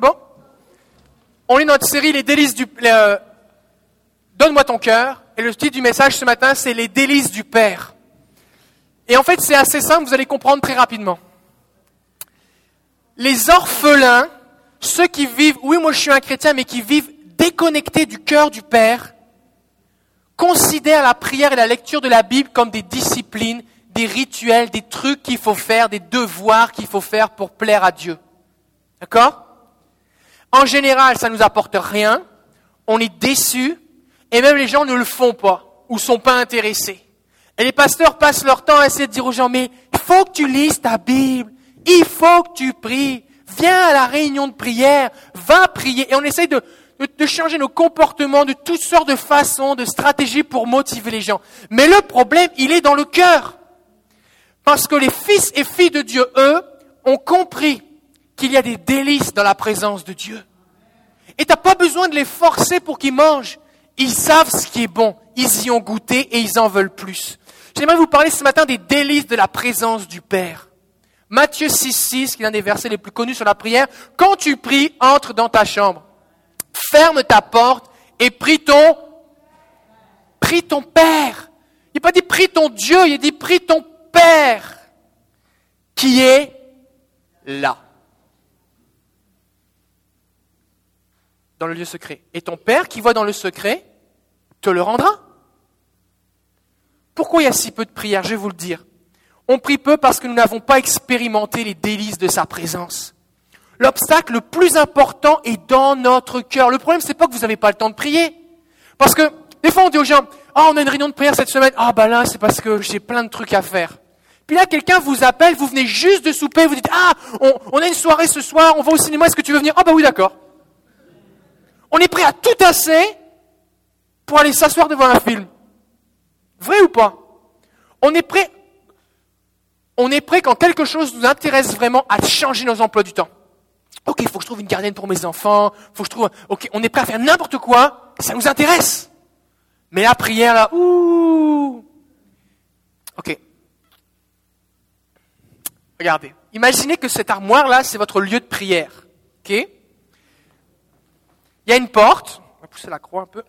Bon? On dans notre série Les délices du... Donne-moi ton cœur. Et le titre du message ce matin, c'est Les délices du Père. Et en fait, c'est assez simple, vous allez comprendre très rapidement. Les orphelins, ceux qui vivent, oui, moi je suis un chrétien, mais qui vivent déconnectés du cœur du Père, considèrent la prière et la lecture de la Bible comme des disciplines, des rituels, des trucs qu'il faut faire, des devoirs qu'il faut faire pour plaire à Dieu. D'accord? En général, ça ne nous apporte rien, on est déçus, et même les gens ne le font pas, ou sont pas intéressés. Et les pasteurs passent leur temps à essayer de dire aux gens, mais il faut que tu lises ta Bible, il faut que tu pries, viens à la réunion de prière, va prier. Et on essaye de, changer nos comportements de toutes sortes de façons, de stratégies pour motiver les gens. Mais le problème, il est dans le cœur. Parce que les fils et filles de Dieu, eux, ont compris qu'il y a des délices dans la présence de Dieu. Et t'as pas besoin de les forcer pour qu'ils mangent. Ils savent ce qui est bon. Ils y ont goûté et ils en veulent plus. J'aimerais vous parler ce matin des délices de la présence du Père. Matthieu 6, 6, qui est l'un des versets les plus connus sur la prière. Quand tu pries, entre dans ta chambre. Ferme ta porte et prie ton, prie ton Père. Il n'a pas dit prie ton Dieu, il a dit prie ton Père qui est là. Dans le lieu secret. Et ton Père qui voit dans le secret te le rendra. Pourquoi il y a si peu de prières? Je vais vous le dire. On prie peu parce que nous n'avons pas expérimenté les délices de sa présence. L'obstacle le plus important est dans notre cœur. Le problème, c'est pas que vous n'avez pas le temps de prier. Parce que, des fois, on dit aux gens, ah, on a une réunion de prière cette semaine. Ah, bah là, c'est parce que j'ai plein de trucs à faire. Puis là, quelqu'un vous appelle, vous venez juste de souper, vous dites, ah, on, a une soirée ce soir, on va au cinéma, est-ce que tu veux venir? Ah, bah oui, d'accord. On est prêt à tout tasser pour aller s'asseoir devant un film. Vrai ou pas? On est prêt, on est prêt quand quelque chose nous intéresse vraiment à changer nos emplois du temps. Ok, faut que je trouve une gardienne pour mes enfants, faut que je trouve, ok, on est prêt à faire n'importe quoi, ça nous intéresse. Mais la prière, là, ouh. Ok. Regardez. Imaginez que cette armoire-là, c'est votre lieu de prière. Ok? Il y a une porte. On va pousser la croix un peu.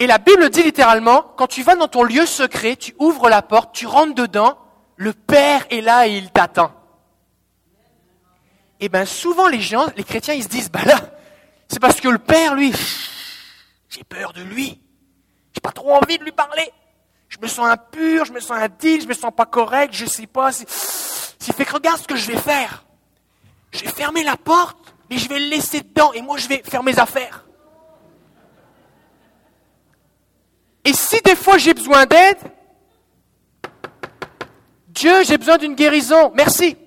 Et la Bible dit littéralement, quand tu vas dans ton lieu secret, tu ouvres la porte, tu rentres dedans, le Père est là et il t'attend. Et bien souvent les gens, les chrétiens, ils se disent, bah là, c'est parce que le Père, lui, j'ai peur de lui. J'ai pas trop envie de lui parler. Je me sens impur, je me sens indigne, je me sens pas correct, je sais pas. S'il fait que regarde ce que je vais faire. Je vais fermer la porte, mais je vais le laisser dedans et moi je vais faire mes affaires. Et si des fois j'ai besoin d'aide, Dieu, j'ai besoin d'une guérison, merci.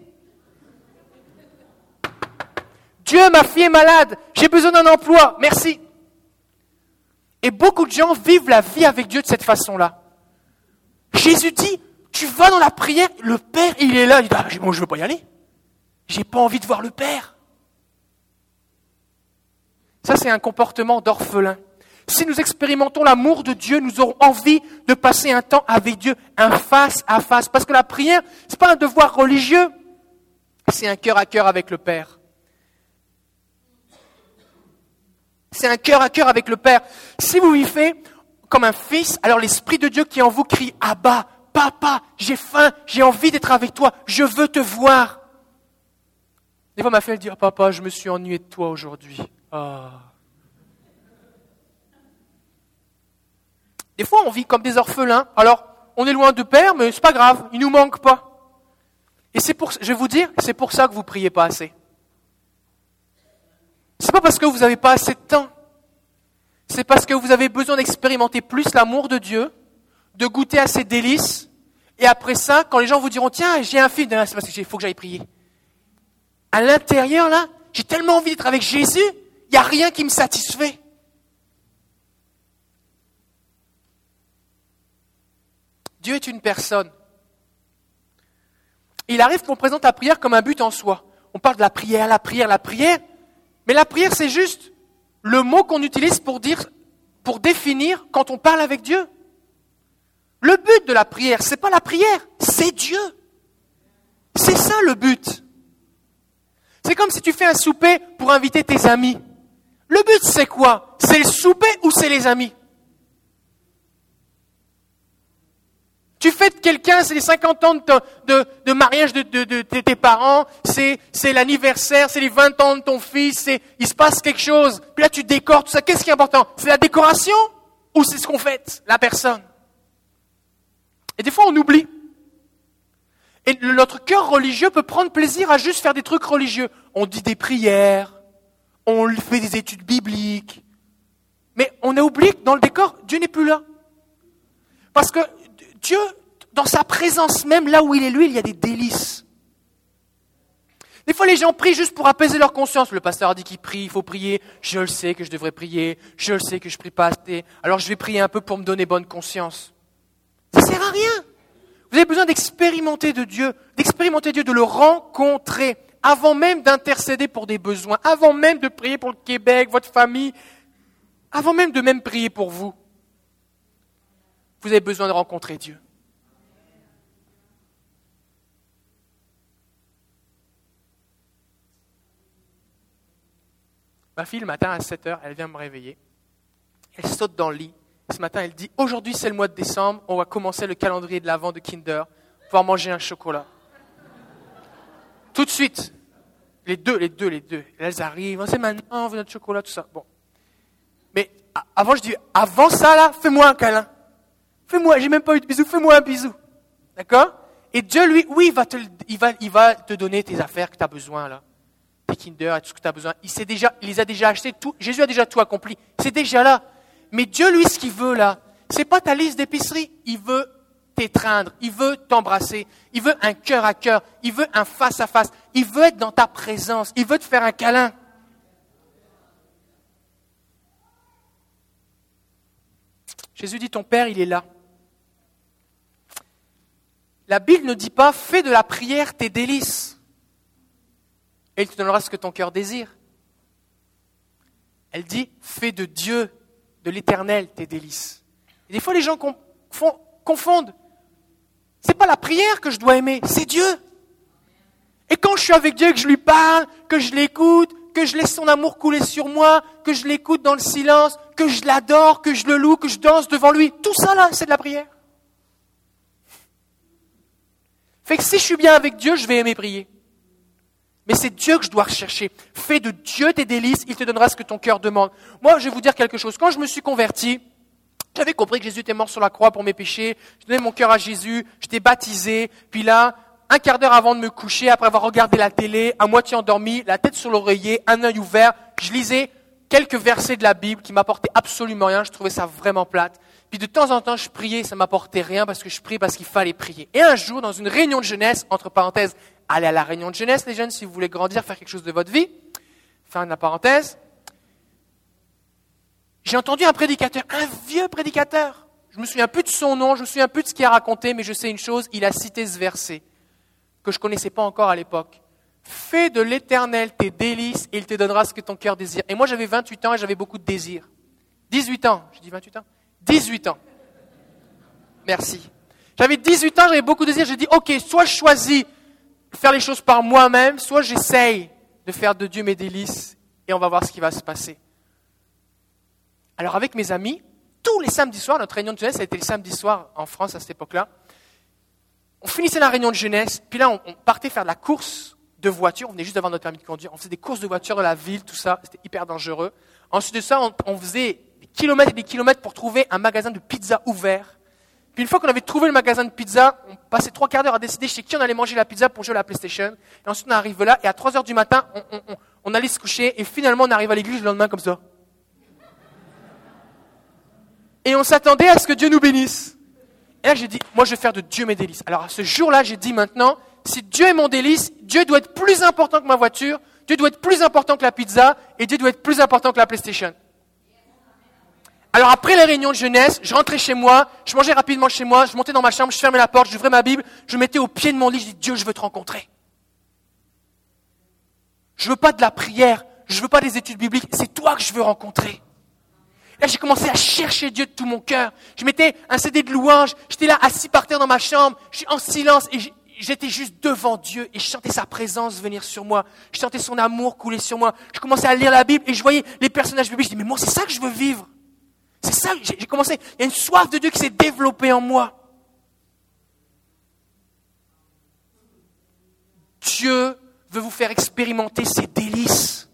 Dieu, ma fille est malade, j'ai besoin d'un emploi, merci. Et beaucoup de gens vivent la vie avec Dieu de cette façon-là. Jésus dit, tu vas dans la prière, le Père, il est là. Il dit, ah, moi, je veux pas y aller. J'ai pas envie de voir le Père. Ça, c'est un comportement d'orphelin. Si nous expérimentons l'amour de Dieu, nous aurons envie de passer un temps avec Dieu, un face à face. Parce que la prière, c'est pas un devoir religieux. C'est un cœur à cœur avec le Père. C'est un cœur à cœur avec le Père. Si vous vivez comme un fils, alors l'Esprit de Dieu qui en vous crie Abba, Papa, j'ai faim, j'ai envie d'être avec toi, je veux te voir. Des fois, ma fille dit oh, Papa, je me suis ennuyé de toi aujourd'hui. Oh. Des fois, on vit comme des orphelins. Alors, on est loin de Père, mais c'est pas grave, il nous manque pas. Et c'est pour, je vais vous dire, c'est pour ça que vous priez pas assez. C'est pas parce que vous n'avez pas assez de temps. C'est parce que vous avez besoin d'expérimenter plus l'amour de Dieu, de goûter à ses délices, et après ça, quand les gens vous diront, tiens, j'ai un film, c'est parce qu'il faut que j'aille prier. À l'intérieur, là, j'ai tellement envie d'être avec Jésus, il n'y a rien qui me satisfait. Dieu est une personne. Il arrive qu'on présente la prière comme un but en soi. On parle de la prière, la prière, la prière. Mais la prière, c'est juste le mot qu'on utilise pour dire, pour définir quand on parle avec Dieu. Le but de la prière, c'est pas la prière, c'est Dieu. C'est ça le but. C'est C'est comme si tu fais un souper pour inviter tes amis. Le but, c'est quoi? C'est le souper ou c'est les amis? Tu fêtes quelqu'un, c'est les 50 ans de, mariage de, de, tes parents, c'est, l'anniversaire, c'est les 20 ans de ton fils, il se passe quelque chose. Puis là, tu décores tout ça. Qu'est-ce qui est important? C'est la décoration ou c'est ce qu'on fête, la personne? Et des fois, on oublie. Et notre cœur religieux peut prendre plaisir à juste faire des trucs religieux. On dit des prières, on fait des études bibliques, mais on a oublié que dans le décor, Dieu n'est plus là. Parce que Dieu, dans sa présence même, là où il est lui, il y a des délices. Des fois, les gens prient juste pour apaiser leur conscience. Le pasteur a dit qu'il prie, il faut prier. Je le sais que je devrais prier. Je le sais que je prie pas assez. Alors je vais prier un peu pour me donner bonne conscience. Ça sert à rien. Vous avez besoin d'expérimenter de Dieu, d'expérimenter Dieu, de le rencontrer, avant même d'intercéder pour des besoins, avant même de prier pour le Québec, votre famille, avant même de même prier pour vous. Vous avez besoin de rencontrer Dieu. Ma fille, le matin à 7 heures, elle vient me réveiller. Elle saute dans le lit. Ce matin, elle dit Aujourd'hui, c'est le mois de décembre, on va commencer le calendrier de l'Avent de Kinder, pouvoir manger un chocolat. Tout de suite. Les deux, les deux, les deux. Elles arrivent, c'est maintenant, on veut notre chocolat, tout ça. Bon. Mais avant, je dis Avant ça, là, fais-moi un câlin. Fais-moi, j'ai même pas eu de bisou, fais-moi un bisou. D'accord? Et Dieu, lui, oui, il va, te, il, va, il va te donner tes affaires que tu as besoin, là. Tes Kinder, tout ce que tu as besoin. Il, déjà, il les a déjà achetés, tout, Jésus a déjà tout accompli. C'est déjà là. Mais Dieu, lui, ce qu'il veut, là, c'est pas ta liste d'épicerie. Il veut t'étreindre, il veut t'embrasser, il veut un cœur à cœur, il veut un face à face, il veut être dans ta présence, il veut te faire un câlin. Jésus dit, ton Père, il est là. La Bible ne dit pas fais de la prière tes délices et il te donnera ce que ton cœur désire. Elle dit fais de Dieu, de l'éternel, tes délices. Des fois, les gens confondent. Ce n'est pas la prière que je dois aimer, c'est Dieu. Et quand je suis avec Dieu, que je lui parle, que je l'écoute, que je laisse son amour couler sur moi, que je l'écoute dans le silence, que je l'adore, que je le loue, que je danse devant lui, tout ça là, c'est de la prière. Fait que si je suis bien avec Dieu, je vais aimer prier. Mais c'est Dieu que je dois rechercher. Fais de Dieu tes délices, il te donnera ce que ton cœur demande. Moi, je vais vous dire quelque chose. Quand je me suis converti, j'avais compris que Jésus était mort sur la croix pour mes péchés. Je donnais mon cœur à Jésus, j'étais baptisé. Puis là, un quart d'heure avant de me coucher, après avoir regardé la télé, à moitié endormi, la tête sur l'oreiller, un œil ouvert, je lisais quelques versets de la Bible qui m'apportaient absolument rien. Je trouvais ça vraiment plate. Puis de temps en temps, je priais, ça m'apportait rien parce que je priais parce qu'il fallait prier. Et un jour, dans une réunion de jeunesse, entre parenthèses, allez à la réunion de jeunesse, les jeunes, si vous voulez grandir, faire quelque chose de votre vie. Fin de la parenthèse. J'ai entendu un prédicateur, un vieux prédicateur. Je me souviens plus de son nom, je me souviens plus de ce qu'il a raconté, mais je sais une chose, il a cité ce verset que je connaissais pas encore à l'époque. Fais de l'éternel tes délices et il te donnera ce que ton cœur désire. Et moi, j'avais 28 ans et j'avais beaucoup de désirs. 18 ans. Je dis 28 ans? 18 ans. Merci. J'avais 18 ans, j'avais beaucoup de désirs. J'ai dit, OK, soit je choisis de faire les choses par moi-même, soit j'essaye de faire de Dieu mes délices et on va voir ce qui va se passer. Alors avec mes amis, tous les samedis soirs, notre réunion de jeunesse, ça a été le samedi soir en France à cette époque-là, on finissait la réunion de jeunesse, puis là on, partait faire de la course de voiture, on venait juste devant notre permis de conduire, on faisait des courses de voiture dans la ville, tout ça, c'était hyper dangereux. Ensuite de ça, on faisait kilomètres et des kilomètres pour trouver un magasin de pizza ouvert. Puis une fois qu'on avait trouvé le magasin de pizza, on passait trois quarts d'heure à décider chez qui on allait manger la pizza pour jouer à la PlayStation. Et ensuite on arrive là, et à 3 heures du matin, on, allait se coucher, et finalement on arrive à l'église le lendemain comme ça. Et on s'attendait à ce que Dieu nous bénisse. Et là j'ai dit, moi je vais faire de Dieu mes délices. Alors à ce jour-là, j'ai dit maintenant, si Dieu est mon délice, Dieu doit être plus important que ma voiture, Dieu doit être plus important que la pizza, et Dieu doit être plus important que la PlayStation. Alors après les réunions de jeunesse, je rentrais chez moi, je mangeais rapidement chez moi, je montais dans ma chambre, je fermais la porte, j'ouvrais ma Bible, je mettais au pied de mon lit, je dis Dieu, je veux te rencontrer. Je veux pas de la prière, je veux pas des études bibliques, c'est toi que je veux rencontrer. Là, j'ai commencé à chercher Dieu de tout mon cœur. Je mettais un CD de louange, j'étais là assis par terre dans ma chambre, je suis en silence et j'étais juste devant Dieu et je sentais sa présence venir sur moi. Je sentais son amour couler sur moi. Je commençais à lire la Bible et je voyais les personnages bibliques. Je dis, mais moi, c'est ça que je veux vivre. C'est ça, j'ai commencé. Il y a une soif de Dieu qui s'est développée en moi. Dieu veut vous faire expérimenter ses délices.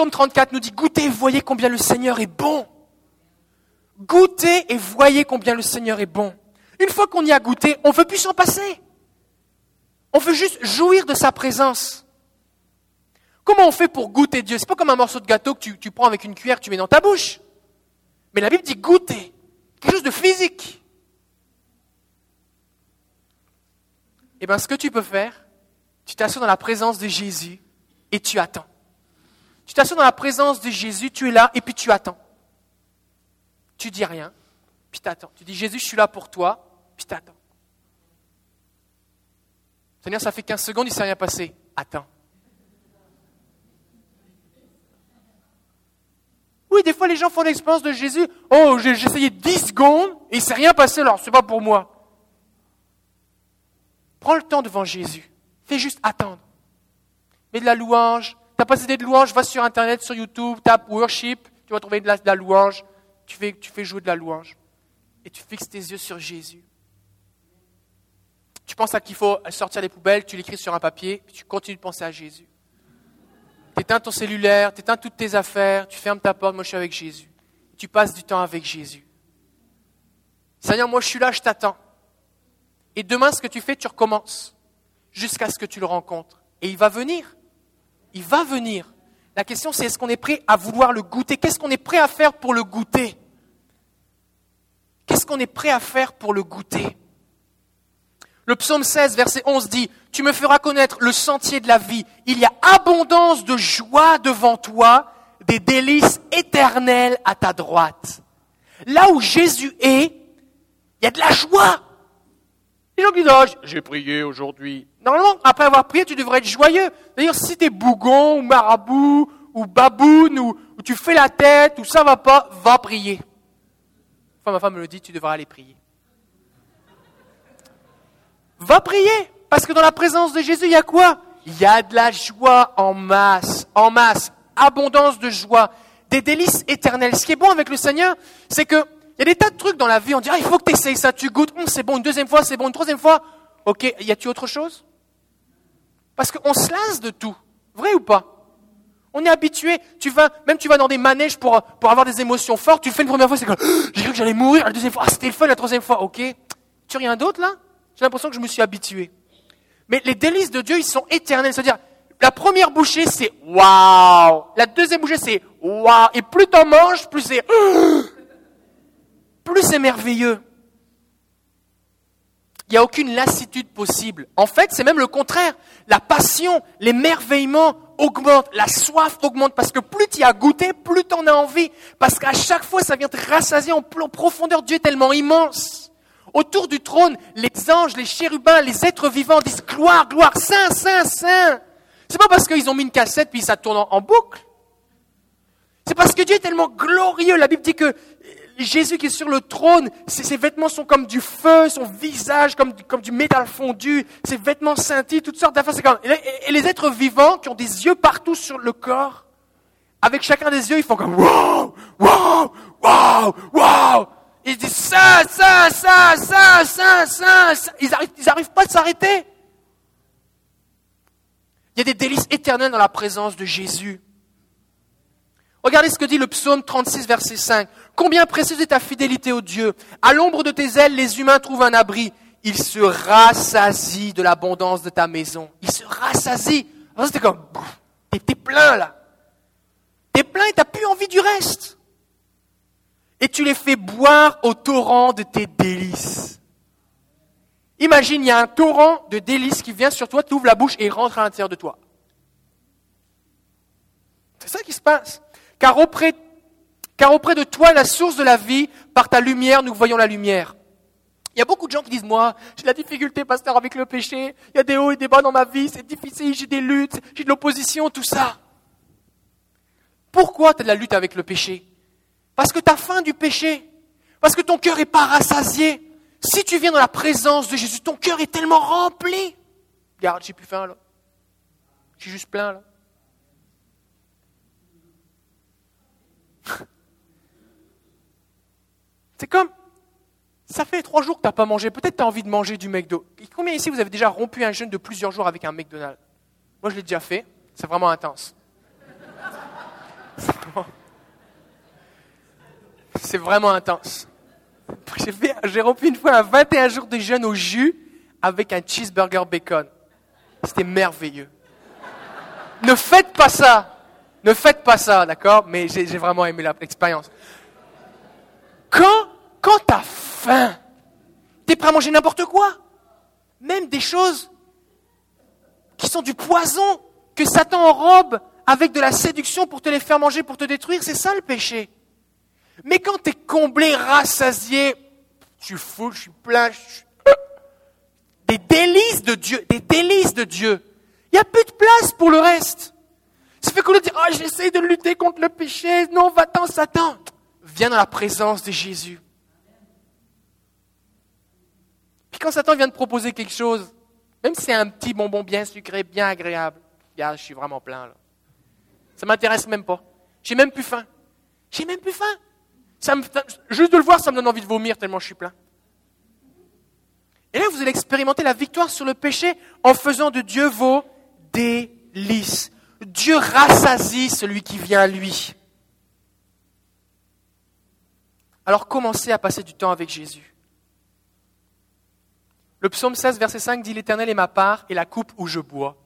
Psaume 34 nous dit, goûtez et voyez combien le Seigneur est bon. Goûtez et voyez combien le Seigneur est bon. Une fois qu'on y a goûté, on ne veut plus s'en passer. On veut juste jouir de sa présence. Comment on fait pour goûter Dieu? C'est pas comme un morceau de gâteau que tu, prends avec une cuillère, tu mets dans ta bouche. Mais la Bible dit goûter. Quelque chose de physique. Eh bien, ce que tu peux faire, tu t'assois dans la présence de Jésus et tu attends. Tu t'assois dans la présence de Jésus, tu es là et puis tu attends. Tu dis rien, puis tu attends. Tu dis Jésus, je suis là pour toi, puis t'attends. Seigneur, ça fait 15 secondes, il ne s'est rien passé. Attends. Oui, des fois, les gens font l'expérience de Jésus. Oh, j'ai essayé 10 secondes et il ne s'est rien passé, alors c'est pas pour moi. Prends le temps devant Jésus. Fais juste attendre. Mets de la louange. Idée de louange, va sur Internet, sur YouTube, tape worship, tu vas trouver de la, louange. Tu fais, tu fais jouer de la louange. Et tu fixes tes yeux sur Jésus. Tu penses à qu'il faut sortir les poubelles, tu l'écris sur un papier, tu continues de penser à Jésus. Tu éteins ton cellulaire, tu éteins toutes tes affaires, tu fermes ta porte, moi je suis avec Jésus. Tu passes du temps avec Jésus. Seigneur, moi je suis là, je t'attends. Et demain, ce que tu fais, tu recommences jusqu'à ce que tu le rencontres. Et il va venir. Il va venir. La question, c'est est-ce qu'on est prêt à vouloir le goûter? Qu'est-ce qu'on est prêt à faire pour le goûter? Qu'est-ce qu'on est prêt à faire pour le goûter? Le psaume 16, verset 11 dit, Tu me feras connaître le sentier de la vie. Il y a abondance de joie devant toi, des délices éternelles à ta droite. Là où Jésus est, il y a de la joie. J'ai prié aujourd'hui. Normalement, après avoir prié, tu devrais être joyeux. D'ailleurs, si tu es bougon, ou marabout, ou baboune, ou, tu fais la tête, ou ça va pas, va prier. Enfin, ma femme me le dit, tu devras aller prier. Va prier, parce que dans la présence de Jésus, il y a quoi? Il y a de la joie en masse, en masse, abondance de joie, des délices éternelles. Ce qui est bon avec le Seigneur, c'est que il y a des tas de trucs dans la vie, on dit, ah, il faut que tu essayes ça, tu goûtes, hum, c'est bon, une deuxième fois, c'est bon, une troisième fois. Ok, y a-t-il autre chose? Parce qu'on se lasse de tout. Vrai ou pas? On est habitué, tu vas, même tu vas dans des manèges pour, pour avoir des émotions fortes, tu le fais une première fois, c'est comme, j'ai cru que j'allais mourir, la deuxième fois, ah, c'était le fun, la troisième fois, ok. Tu rien d'autre là? J'ai l'impression que je me suis habitué. Mais les délices de Dieu, ils sont éternels. C'est-à-dire, la première bouchée, c'est waouh. La deuxième bouchée, c'est waouh. Et plus t'en manges, plus c'est plus c'est merveilleux. Il n'y a aucune lassitude possible. En fait, c'est même le contraire. La passion, l'émerveillement augmentent, la soif augmente, parce que plus tu as goûté, plus tu en as envie. Parce qu'à chaque fois, ça vient te rassasier en profondeur. Dieu est tellement immense. Autour du trône, les anges, les chérubins, les êtres vivants disent gloire, gloire, saint, saint, saint. C'est pas parce qu'ils ont mis une cassette puis ça tourne en, boucle. C'est parce que Dieu est tellement glorieux. La Bible dit que Jésus qui est sur le trône, ses, vêtements sont comme du feu, son visage comme, comme du métal fondu, ses vêtements scintillent, toutes sortes d'affaires. Et les êtres vivants qui ont des yeux partout sur le corps, avec chacun des yeux, ils font comme wow, wow, wow, wow. Ils disent ça, ça, ça, ça, ça, ça, ça. Ils n'arrivent pas à s'arrêter. Il y a des délices éternelles dans la présence de Jésus. Regardez ce que dit le psaume 36, verset 5. Combien précieuse est ta fidélité au Dieu. À l'ombre de tes ailes, les humains trouvent un abri. Ils se rassasient de l'abondance de ta maison. Ils se rassasient. C'était comme, t'es plein là. T'es plein et t'as plus envie du reste et tu les fais boire au torrent de tes délices. Imagine, il y a un torrent de délices qui vient sur toi, tu ouvres la bouche et rentre à l'intérieur de toi. C'est ça qui se passe. Car auprès, car auprès de toi, la source de la vie, par ta lumière, nous voyons la lumière. Il y a beaucoup de gens qui disent, moi, j'ai de la difficulté, pasteur, avec le péché. Il y a des hauts et des bas dans ma vie, c'est difficile, j'ai des luttes, j'ai de l'opposition, tout ça. Pourquoi tu as de la lutte avec le péché? Parce que tu as faim du péché. Parce que ton cœur n'est pas rassasié. Si tu viens dans la présence de Jésus, ton cœur est tellement rempli. Regarde, j'ai plus faim là. J'ai juste plein là. C'est comme, ça fait trois jours que tu n'as pas mangé, peut-être tu as envie de manger du McDo. combien ici vous avez déjà rompu un jeûne de plusieurs jours avec un McDonald's? Moi je l'ai déjà fait, c'est vraiment intense. C'est vraiment intense. J'ai rompu une fois un 21 jours de jeûne au jus avec un cheeseburger bacon. C'était merveilleux. Ne faites pas ça. Ne faites pas ça, d'accord? Mais j'ai vraiment aimé l'expérience. Quand, quand tu as faim, tu es prêt à manger n'importe quoi. Même des choses qui sont du poison que Satan enrobe avec de la séduction pour te les faire manger, pour te détruire. C'est ça le péché. Mais quand tu es comblé, rassasié, je suis fou, je suis plein, des délices de Dieu, des délices de Dieu. Il n'y a plus de place pour le reste. Ça fait qu'on nous dit, oh, j'essaie de lutter contre le péché. Non, va-t'en, Satan. Viens dans la présence de Jésus. Puis quand Satan vient de proposer quelque chose, même si c'est un petit bonbon bien sucré, bien agréable, regarde, je suis vraiment plein là. Ça m'intéresse même pas. J'ai même plus faim. J'ai même plus faim. Juste de le voir, ça me donne envie de vomir tellement je suis plein. Et là, vous allez expérimenter la victoire sur le péché en faisant de Dieu vos délices. Dieu rassasie celui qui vient à lui. Alors commencez à passer du temps avec Jésus. Le psaume 16, verset 5 dit L'Éternel est ma part et la coupe où je bois.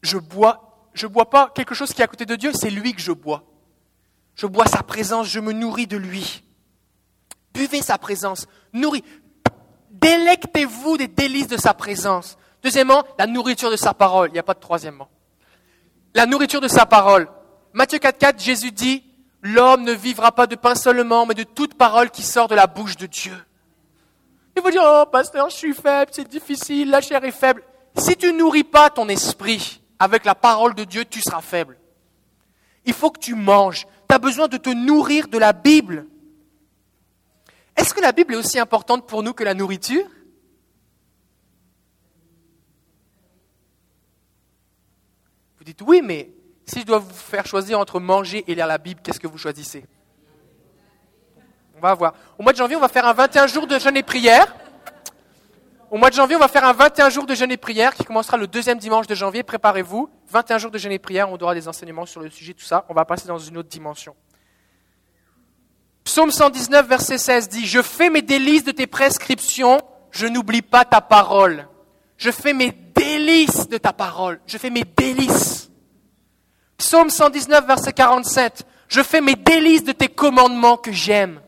Je bois, je bois pas quelque chose qui est à côté de Dieu, c'est lui que je bois. Je bois sa présence, je me nourris de lui. Buvez sa présence, nourris. Délectez-vous des délices de sa présence. Deuxièmement, la nourriture de sa parole. Il n'y a pas de troisièmement. La nourriture de sa parole. Matthieu 4.4, Jésus dit, l'homme ne vivra pas de pain seulement, mais de toute parole qui sort de la bouche de Dieu. Il vous dire, oh pasteur, je suis faible, c'est difficile, la chair est faible. Si tu nourris pas ton esprit avec la parole de Dieu, tu seras faible. Il faut que tu manges tu as besoin de te nourrir de la Bible. Est-ce que la Bible est aussi importante pour nous que la nourriture? Vous dites oui, mais si je dois vous faire choisir entre manger et lire la Bible, qu'est-ce que vous choisissez On va voir. Au mois de janvier, on va faire un 21 jours de jeûne et prière. Au mois de janvier, on va faire un 21 jours de jeûne et prière qui commencera le deuxième dimanche de janvier. Préparez-vous. 21 jours de jeûne et prière. On aura des enseignements sur le sujet, tout ça. On va passer dans une autre dimension. Psaume 119, verset 16 dit, Je fais mes délices de tes prescriptions, je n'oublie pas ta parole. Je fais mes délices de ta parole. Je fais mes délices. Psaume 119, verset 47. Je fais mes délices de tes commandements que j'aime.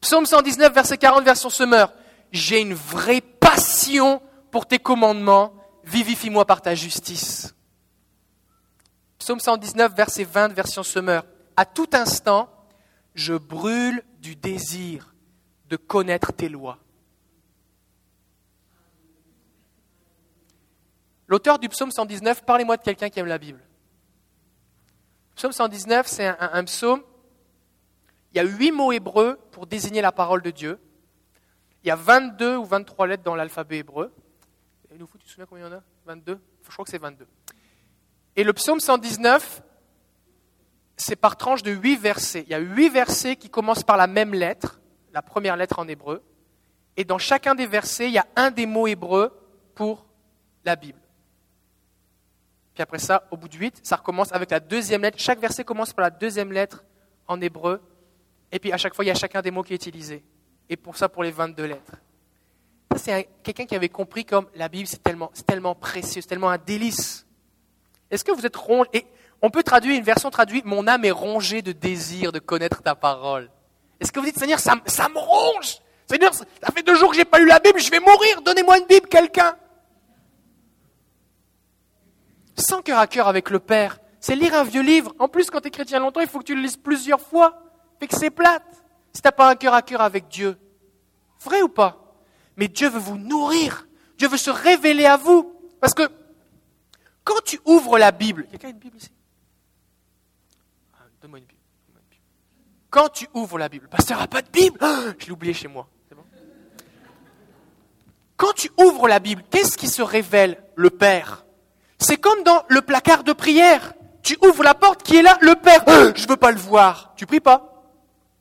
Psaume 119, verset 40, version semeur j'ai une vraie passion pour tes commandements, vivifie-moi par ta justice. Psaume 119, verset 20, version Semeur. À tout instant, je brûle du désir de connaître tes lois. L'auteur du psaume 119, parlez-moi de quelqu'un qui aime la Bible. Psaume 119, c'est un, un, psaume. Il y a huit mots hébreux pour désigner la parole de Dieu. Il y a 22 ou 23 lettres dans l'alphabet hébreu. Et tu te souviens combien il y en a? 22 Je crois que c'est 22. Et le psaume 119, c'est par tranche de 8 versets. Il y a 8 versets qui commencent par la même lettre, la première lettre en hébreu. Et dans chacun des versets, il y a un des mots hébreux pour la Bible. Puis après ça, au bout de 8, ça recommence avec la deuxième lettre. Chaque verset commence par la deuxième lettre en hébreu. Et puis à chaque fois, il y a chacun des mots qui est utilisé et pour ça pour les 22 lettres. Ça, c'est quelqu'un qui avait compris comme la Bible, c'est tellement, tellement précieux, c'est tellement un délice. Est-ce que vous êtes rongé? Et on peut traduire, une version traduite, mon âme est rongée de désir de connaître ta parole. Est-ce que vous dites, Seigneur, ça, ça me ronge Seigneur, ça fait deux jours que j'ai pas lu la Bible, je vais mourir, donnez-moi une Bible, quelqu'un Sans cœur à cœur avec le Père, c'est lire un vieux livre. En plus, quand tu es chrétien longtemps, il faut que tu le lises plusieurs fois. Fait que c'est plate si tu n'as pas un cœur à cœur avec Dieu. Vrai ou pas? Mais Dieu veut vous nourrir. Dieu veut se révéler à vous. Parce que quand tu ouvres la Bible, quelqu'un a une Bible ici? Ah, Donne-moi une Bible. quand tu ouvres la Bible, le pasteur n'a pas de Bible, ah, je l'ai oublié chez moi. Bon? Quand tu ouvres la Bible, qu'est-ce qui se révèle? Le Père. C'est comme dans le placard de prière. Tu ouvres la porte, qui est là Le Père. Ah, je ne veux pas le voir. Tu pries pas.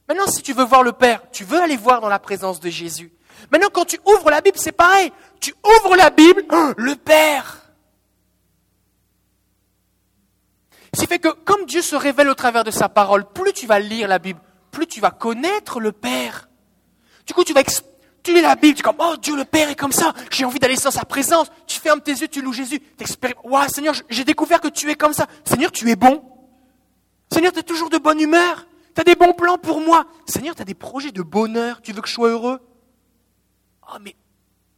Maintenant, si tu veux voir le Père, tu veux aller voir dans la présence de Jésus. Maintenant, quand tu ouvres la Bible, c'est pareil. Tu ouvres la Bible, le Père. Ce qui fait que comme Dieu se révèle au travers de sa parole, plus tu vas lire la Bible, plus tu vas connaître le Père. Du coup, tu vas tu lis la Bible, tu es comme, oh Dieu le Père est comme ça, j'ai envie d'aller dans sa présence. Tu fermes tes yeux, tu loues Jésus, t'expérimentes, waouh Seigneur, j'ai découvert que tu es comme ça. Seigneur, tu es bon. Seigneur, tu es toujours de bonne humeur. Tu as des bons plans pour moi. Seigneur, tu as des projets de bonheur. Tu veux que je sois heureux? Oh, mais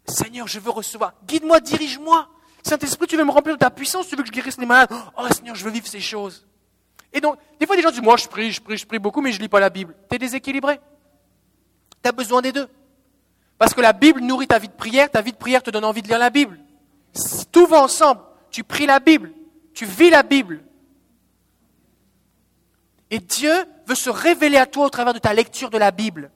Seigneur, je veux recevoir. Guide-moi, dirige-moi. Saint-Esprit, tu veux me remplir de ta puissance? Tu veux que je guérisse les malades? Oh, Seigneur, je veux vivre ces choses. Et donc, des fois, des gens disent Moi, je prie, je prie, je prie beaucoup, mais je lis pas la Bible. Tu es déséquilibré. Tu as besoin des deux. Parce que la Bible nourrit ta vie de prière. Ta vie de prière te donne envie de lire la Bible. tout va ensemble. Tu pries la Bible. Tu vis la Bible. Et Dieu veut se révéler à toi au travers de ta lecture de la Bible.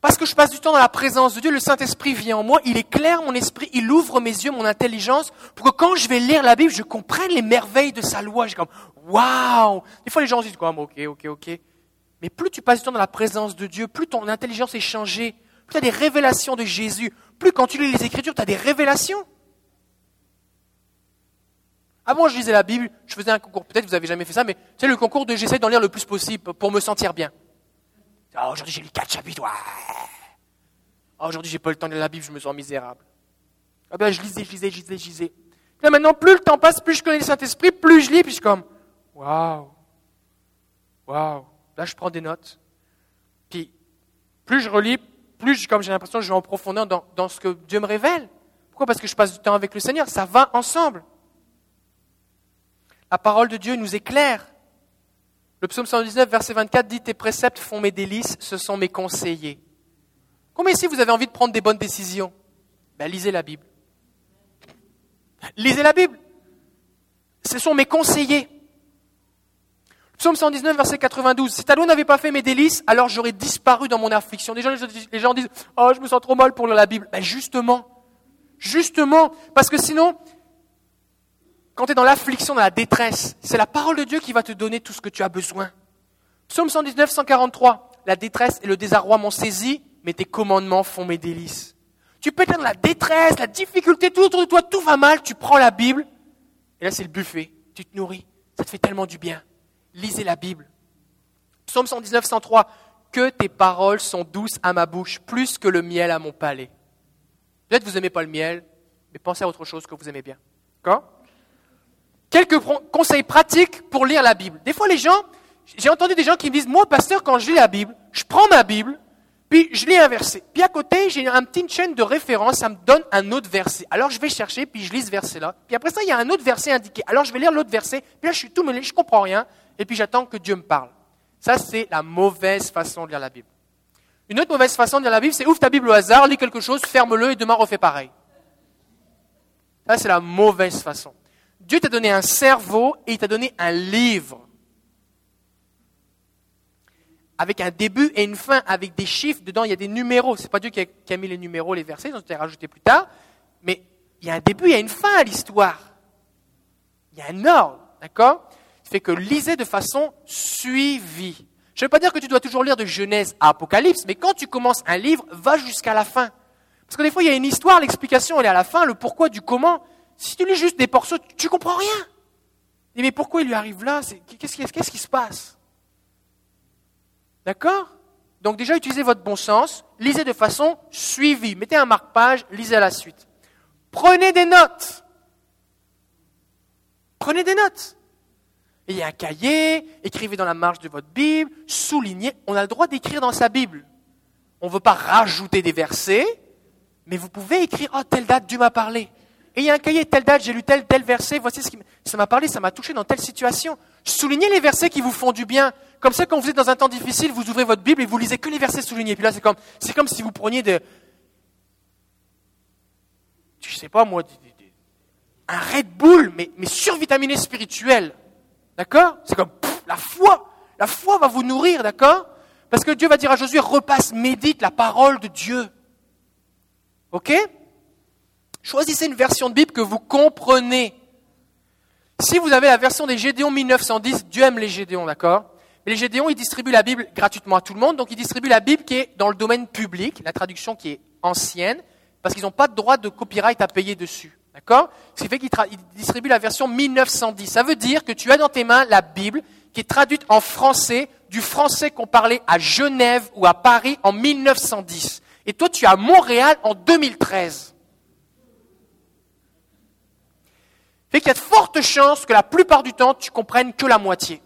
Parce que je passe du temps dans la présence de Dieu, le Saint-Esprit vient en moi, il éclaire mon esprit, il ouvre mes yeux, mon intelligence, pour que quand je vais lire la Bible, je comprenne les merveilles de sa loi. J'ai comme, waouh! Des fois, les gens disent, comme, ok, ok, ok. Mais plus tu passes du temps dans la présence de Dieu, plus ton intelligence est changée, plus tu as des révélations de Jésus, plus quand tu lis les Écritures, tu as des révélations. Avant, je lisais la Bible, je faisais un concours. Peut-être que vous n'avez jamais fait ça, mais c'est le concours de j'essaie d'en lire le plus possible pour me sentir bien. Ah, aujourd'hui, j'ai lu quatre chapitres. Ouais. Ah, aujourd'hui, j'ai pas le temps de lire la Bible, je me sens misérable. Ah ben, je lisais, je lisais, je lisais, je lisais. là, maintenant, plus le temps passe, plus je connais le Saint-Esprit, plus je lis, puis je suis comme, waouh, waouh. Là, je prends des notes. Puis, plus je relis, plus j'ai l'impression que je vais en profondeur dans, dans ce que Dieu me révèle. Pourquoi? Parce que je passe du temps avec le Seigneur. Ça va ensemble. La parole de Dieu nous éclaire. Le psaume 119, verset 24 dit Tes préceptes font mes délices, ce sont mes conseillers. Combien ici vous avez envie de prendre des bonnes décisions? Ben, Lisez la Bible. Lisez la Bible. Ce sont mes conseillers. Psaume 119, verset 92. Si ta loi n'avait pas fait mes délices, alors j'aurais disparu dans mon affliction. Les gens, disent Oh, je me sens trop mal pour la Bible. Ben justement, justement, parce que sinon, quand tu es dans l'affliction, dans la détresse, c'est la parole de Dieu qui va te donner tout ce que tu as besoin. Psaume 119, 143. La détresse et le désarroi m'ont saisi, mais tes commandements font mes délices. Tu peux être dans la détresse, la difficulté, tout autour de toi, tout va mal, tu prends la Bible, et là c'est le buffet, tu te nourris, ça te fait tellement du bien. Lisez la Bible. Psaume 119, 103. Que tes paroles sont douces à ma bouche, plus que le miel à mon palais. Peut-être que vous n'aimez pas le miel, mais pensez à autre chose que vous aimez bien. D'accord? Quelques conseils pratiques pour lire la Bible. Des fois, les gens, j'ai entendu des gens qui me disent, moi, pasteur, quand je lis la Bible, je prends ma Bible, puis je lis un verset. Puis à côté, j'ai une petite chaîne de référence, ça me donne un autre verset. Alors je vais chercher, puis je lis ce verset-là. Puis après ça, il y a un autre verset indiqué. Alors je vais lire l'autre verset, puis là, je suis tout mêlé, je comprends rien, et puis j'attends que Dieu me parle. Ça, c'est la mauvaise façon de lire la Bible. Une autre mauvaise façon de lire la Bible, c'est ouvre ta Bible au hasard, lis quelque chose, ferme-le, et demain refais pareil. Ça, c'est la mauvaise façon. Dieu t'a donné un cerveau et il t'a donné un livre. Avec un début et une fin, avec des chiffres. Dedans, il y a des numéros. Ce n'est pas Dieu qui a, mis les numéros, les versets, ils ont été rajoutés plus tard. Mais il y a un début, il y a une fin à l'histoire. Il y a un ordre. D'accord? Fait que lisez de façon suivie. Je ne veux pas dire que tu dois toujours lire de Genèse à Apocalypse, mais quand tu commences un livre, va jusqu'à la fin. Parce que des fois, il y a une histoire, l'explication, elle est à la fin, le pourquoi du comment. Si tu lis juste des portions, tu ne comprends rien. mais pourquoi il lui arrive là? Qu'est-ce qui se passe? D'accord? Donc déjà, utilisez votre bon sens, lisez de façon suivie. Mettez un marque-page, lisez à la suite. Prenez des notes. Prenez des notes. Il y a un cahier, écrivez dans la marge de votre Bible, soulignez. On a le droit d'écrire dans sa Bible. On ne veut pas rajouter des versets, mais vous pouvez écrire, oh, telle date, Dieu m'a parlé. Et il y a un cahier, telle date, j'ai lu tel, tel verset, voici ce qui m'a parlé, ça m'a touché dans telle situation. Soulignez les versets qui vous font du bien. Comme ça, quand vous êtes dans un temps difficile, vous ouvrez votre Bible et vous lisez que les versets soulignés. Puis là, c'est comme, c'est comme si vous preniez de, je sais pas moi, un Red Bull, mais, mais survitaminé spirituel. D'accord C'est comme, la La foi. La foi va vous nourrir, d'accord Parce que Dieu va dire à Josué, repasse, médite la parole de Dieu. OK Choisissez une version de Bible que vous comprenez. Si vous avez la version des Gédéons 1910, Dieu aime les Gédéons, d'accord Mais les Gédéons, ils distribuent la Bible gratuitement à tout le monde, donc ils distribuent la Bible qui est dans le domaine public, la traduction qui est ancienne, parce qu'ils n'ont pas de droit de copyright à payer dessus. D'accord Ce qui fait qu'ils distribuent la version 1910. Ça veut dire que tu as dans tes mains la Bible qui est traduite en français, du français qu'on parlait à Genève ou à Paris en 1910. Et toi, tu es à Montréal en 2013. Fait qu'il y a de fortes chances que la plupart du temps, tu comprennes que la moitié.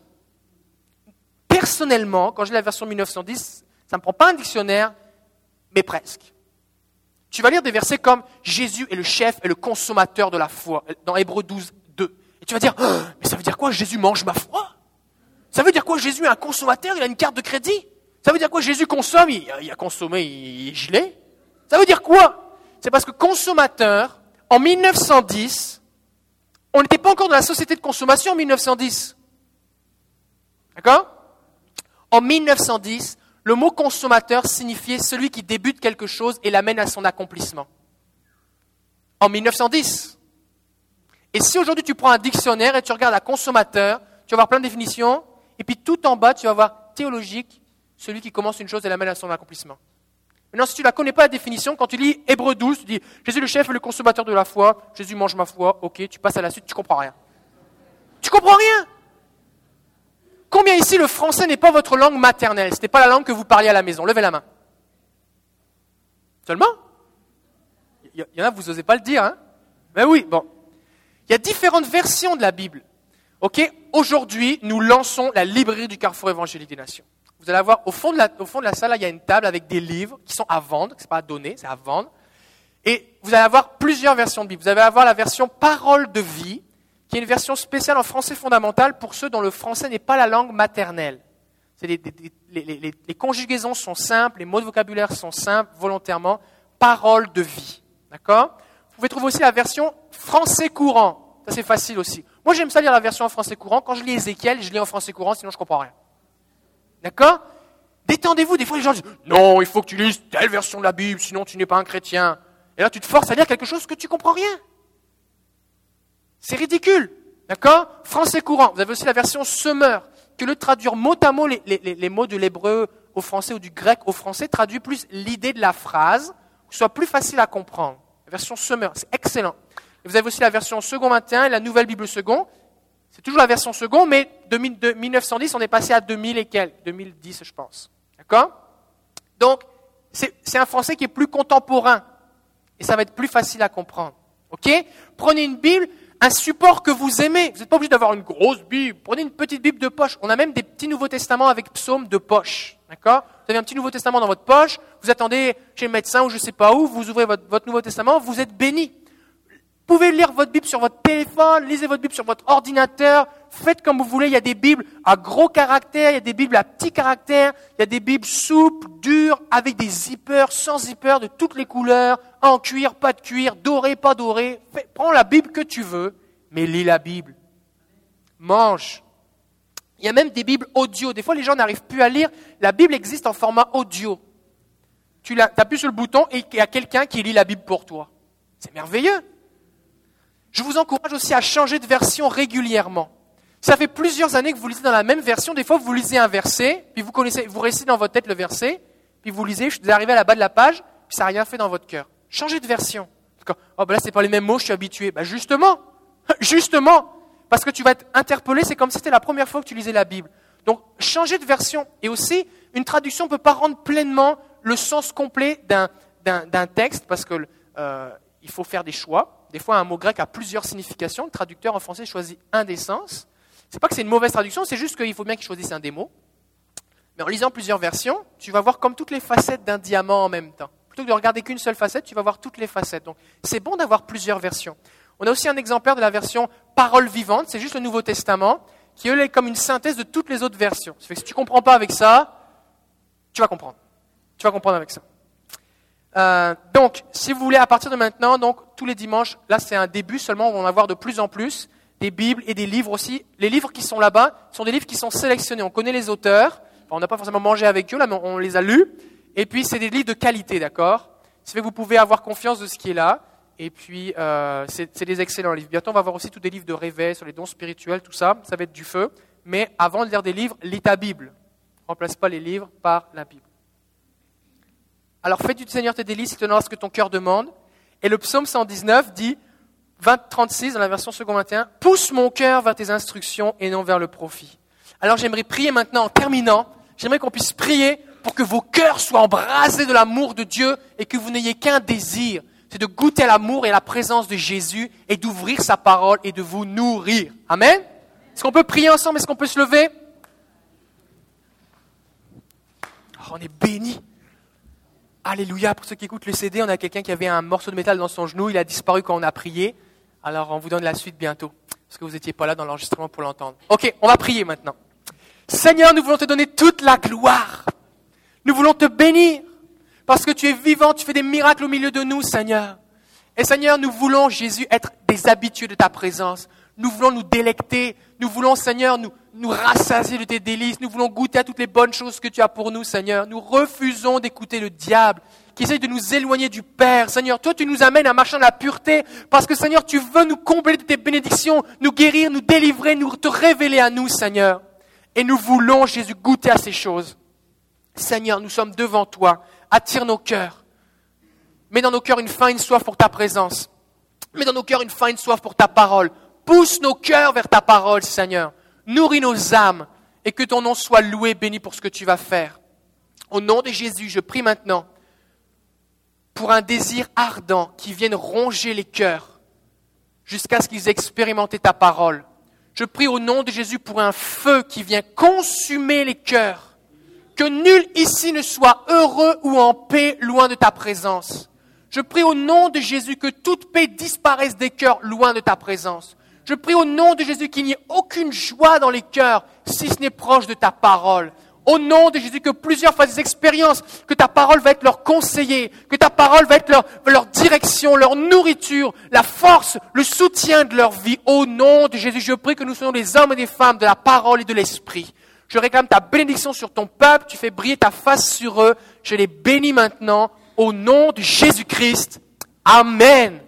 Personnellement, quand j'ai la version 1910, ça ne me prend pas un dictionnaire, mais presque. Tu vas lire des versets comme Jésus est le chef et le consommateur de la foi, dans Hébreu 12, 2. Et tu vas dire, oh, mais ça veut dire quoi Jésus mange ma foi? Ça veut dire quoi Jésus est un consommateur, il a une carte de crédit? Ça veut dire quoi Jésus consomme, il, a consommé, il est Ça veut dire quoi? C'est parce que consommateur, en 1910, on n'était pas encore dans la société de consommation en 1910. D'accord? En 1910, le mot consommateur signifiait celui qui débute quelque chose et l'amène à son accomplissement. En 1910. Et si aujourd'hui tu prends un dictionnaire et tu regardes à consommateur, tu vas voir plein de définitions, et puis tout en bas, tu vas voir théologique, celui qui commence une chose et l'amène à son accomplissement. Maintenant, si tu ne la connais pas la définition, quand tu lis Hébreu 12, tu dis Jésus le chef et le consommateur de la foi, Jésus mange ma foi, ok, tu passes à la suite, tu comprends rien. Tu comprends rien Combien ici le français n'est pas votre langue maternelle? Ce n'est pas la langue que vous parliez à la maison. Levez la main. Seulement? Il y en a, vous n'osez pas le dire, hein? Ben oui, bon. Il y a différentes versions de la Bible. Ok Aujourd'hui, nous lançons la librairie du Carrefour évangélique des Nations. Vous allez avoir au fond de la, au fond de la salle, il y a une table avec des livres qui sont à vendre, ce n'est pas à donner, c'est à vendre. Et vous allez avoir plusieurs versions de Bible. Vous allez avoir la version parole de vie, qui est une version spéciale en français fondamental pour ceux dont le français n'est pas la langue maternelle. Les, conjugaisons sont simples, les mots de vocabulaire sont simples, volontairement. Parole de vie. D'accord? Vous pouvez trouver aussi la version français courant. Ça, c'est facile aussi. Moi, j'aime ça lire la version en français courant. Quand je lis Ézéchiel, je lis en français courant, sinon je ne comprends rien. D'accord? Détendez-vous. Des fois, les gens disent Non, il faut que tu lises telle version de la Bible, sinon tu n'es pas un chrétien. Et là, tu te forces à lire quelque chose que tu comprends rien. C'est ridicule. D'accord? Français courant. Vous avez aussi la version semeur, que le traduire mot à mot les, mots de l'hébreu au français ou du grec au français traduit plus l'idée de la phrase, soit plus facile à comprendre. La version semeur, c'est excellent. vous avez aussi la version second 21 et la nouvelle Bible second. C'est toujours la version second, mais de, 1910, on est passé à 2000 et quelques, 2010 je pense. D'accord? Donc, c'est un français qui est plus contemporain. Et ça va être plus facile à comprendre. OK? Prenez une Bible, un support que vous aimez. Vous n'êtes pas obligé d'avoir une grosse Bible. Prenez une petite Bible de poche. On a même des petits Nouveaux Testaments avec psaumes de poche. D'accord Vous avez un petit Nouveau Testament dans votre poche, vous attendez chez le médecin ou je ne sais pas où, vous ouvrez votre, votre Nouveau Testament, vous êtes béni. Pouvez lire votre Bible sur votre téléphone, lisez votre Bible sur votre ordinateur, faites comme vous voulez. Il y a des Bibles à gros caractères, il y a des Bibles à petits caractères, il y a des Bibles souples, dures, avec des zippers, sans zippers, de toutes les couleurs, en cuir, pas de cuir, doré, pas doré. prends la Bible que tu veux, mais lis la Bible. Mange. Il y a même des Bibles audio. Des fois, les gens n'arrivent plus à lire. La Bible existe en format audio. Tu appuies sur le bouton et il y a quelqu'un qui lit la Bible pour toi. C'est merveilleux. Je vous encourage aussi à changer de version régulièrement. Ça fait plusieurs années que vous lisez dans la même version. Des fois, vous lisez un verset, puis vous connaissez, vous récitez dans votre tête le verset, puis vous lisez, je suis arrivé à la bas de la page, puis ça n'a rien fait dans votre cœur. Changez de version. Oh, ben là, c'est pas les mêmes mots, je suis habitué. Ben justement, justement, parce que tu vas être interpellé, c'est comme si c'était la première fois que tu lisais la Bible. Donc, changez de version. Et aussi, une traduction ne peut pas rendre pleinement le sens complet d'un texte, parce qu'il euh, faut faire des choix. Des fois, un mot grec a plusieurs significations. Le traducteur en français choisit un des sens. C'est pas que c'est une mauvaise traduction, c'est juste qu'il faut bien qu'il choisisse un des mots. Mais en lisant plusieurs versions, tu vas voir comme toutes les facettes d'un diamant en même temps. Plutôt que de regarder qu'une seule facette, tu vas voir toutes les facettes. Donc, c'est bon d'avoir plusieurs versions. On a aussi un exemplaire de la version parole vivante, c'est juste le Nouveau Testament, qui est comme une synthèse de toutes les autres versions. Ça fait que si tu comprends pas avec ça, tu vas comprendre. Tu vas comprendre avec ça. Euh, donc, si vous voulez, à partir de maintenant, donc tous les dimanches, là c'est un début seulement, on va en avoir de plus en plus, des Bibles et des livres aussi. Les livres qui sont là-bas sont des livres qui sont sélectionnés. On connaît les auteurs, on n'a pas forcément mangé avec eux, là, mais on les a lus. Et puis, c'est des livres de qualité, d'accord? Ce fait que vous pouvez avoir confiance de ce qui est là. Et puis, euh, c'est des excellents livres. Bientôt, on va avoir aussi tous des livres de réveil sur les dons spirituels, tout ça. Ça va être du feu. Mais avant de lire des livres, lis ta Bible. Remplace pas les livres par la Bible. Alors, fais du Seigneur tes délices, il te donnera ce que ton cœur demande. Et le psaume 119 dit, 20, 36 dans la version second 21, pousse mon cœur vers tes instructions et non vers le profit. Alors j'aimerais prier maintenant en terminant, j'aimerais qu'on puisse prier pour que vos cœurs soient embrasés de l'amour de Dieu et que vous n'ayez qu'un désir, c'est de goûter l'amour et la présence de Jésus et d'ouvrir sa parole et de vous nourrir. Amen Est-ce qu'on peut prier ensemble? Est-ce qu'on peut se lever? Oh, On est béni. Alléluia. Pour ceux qui écoutent le CD, on a quelqu'un qui avait un morceau de métal dans son genou. Il a disparu quand on a prié. Alors, on vous donne la suite bientôt. Parce que vous n'étiez pas là dans l'enregistrement pour l'entendre. Ok, on va prier maintenant. Seigneur, nous voulons te donner toute la gloire. Nous voulons te bénir. Parce que tu es vivant, tu fais des miracles au milieu de nous, Seigneur. Et Seigneur, nous voulons, Jésus, être des habitués de ta présence. Nous voulons nous délecter. Nous voulons, Seigneur, nous, nous rassasier de tes délices. Nous voulons goûter à toutes les bonnes choses que tu as pour nous, Seigneur. Nous refusons d'écouter le diable qui essaie de nous éloigner du Père. Seigneur, toi, tu nous amènes à marcher dans la pureté parce que, Seigneur, tu veux nous combler de tes bénédictions, nous guérir, nous délivrer, nous te révéler à nous, Seigneur. Et nous voulons, Jésus, goûter à ces choses. Seigneur, nous sommes devant toi. Attire nos cœurs. Mets dans nos cœurs une faim, une soif pour ta présence. Mets dans nos cœurs une faim, une soif pour ta parole. Pousse nos cœurs vers ta parole, Seigneur. Nourris nos âmes et que ton nom soit loué, béni pour ce que tu vas faire. Au nom de Jésus, je prie maintenant pour un désir ardent qui vienne ronger les cœurs jusqu'à ce qu'ils expérimentent ta parole. Je prie au nom de Jésus pour un feu qui vient consumer les cœurs. Que nul ici ne soit heureux ou en paix loin de ta présence. Je prie au nom de Jésus que toute paix disparaisse des cœurs loin de ta présence. Je prie au nom de Jésus qu'il n'y ait aucune joie dans les cœurs si ce n'est proche de ta parole. Au nom de Jésus, que plusieurs fassent des expériences, que ta parole va être leur conseiller, que ta parole va être leur, direction, leur nourriture, la force, le soutien de leur vie. Au nom de Jésus, je prie que nous soyons des hommes et des femmes de la parole et de l'esprit. Je réclame ta bénédiction sur ton peuple, tu fais briller ta face sur eux. Je les bénis maintenant au nom de Jésus-Christ. Amen.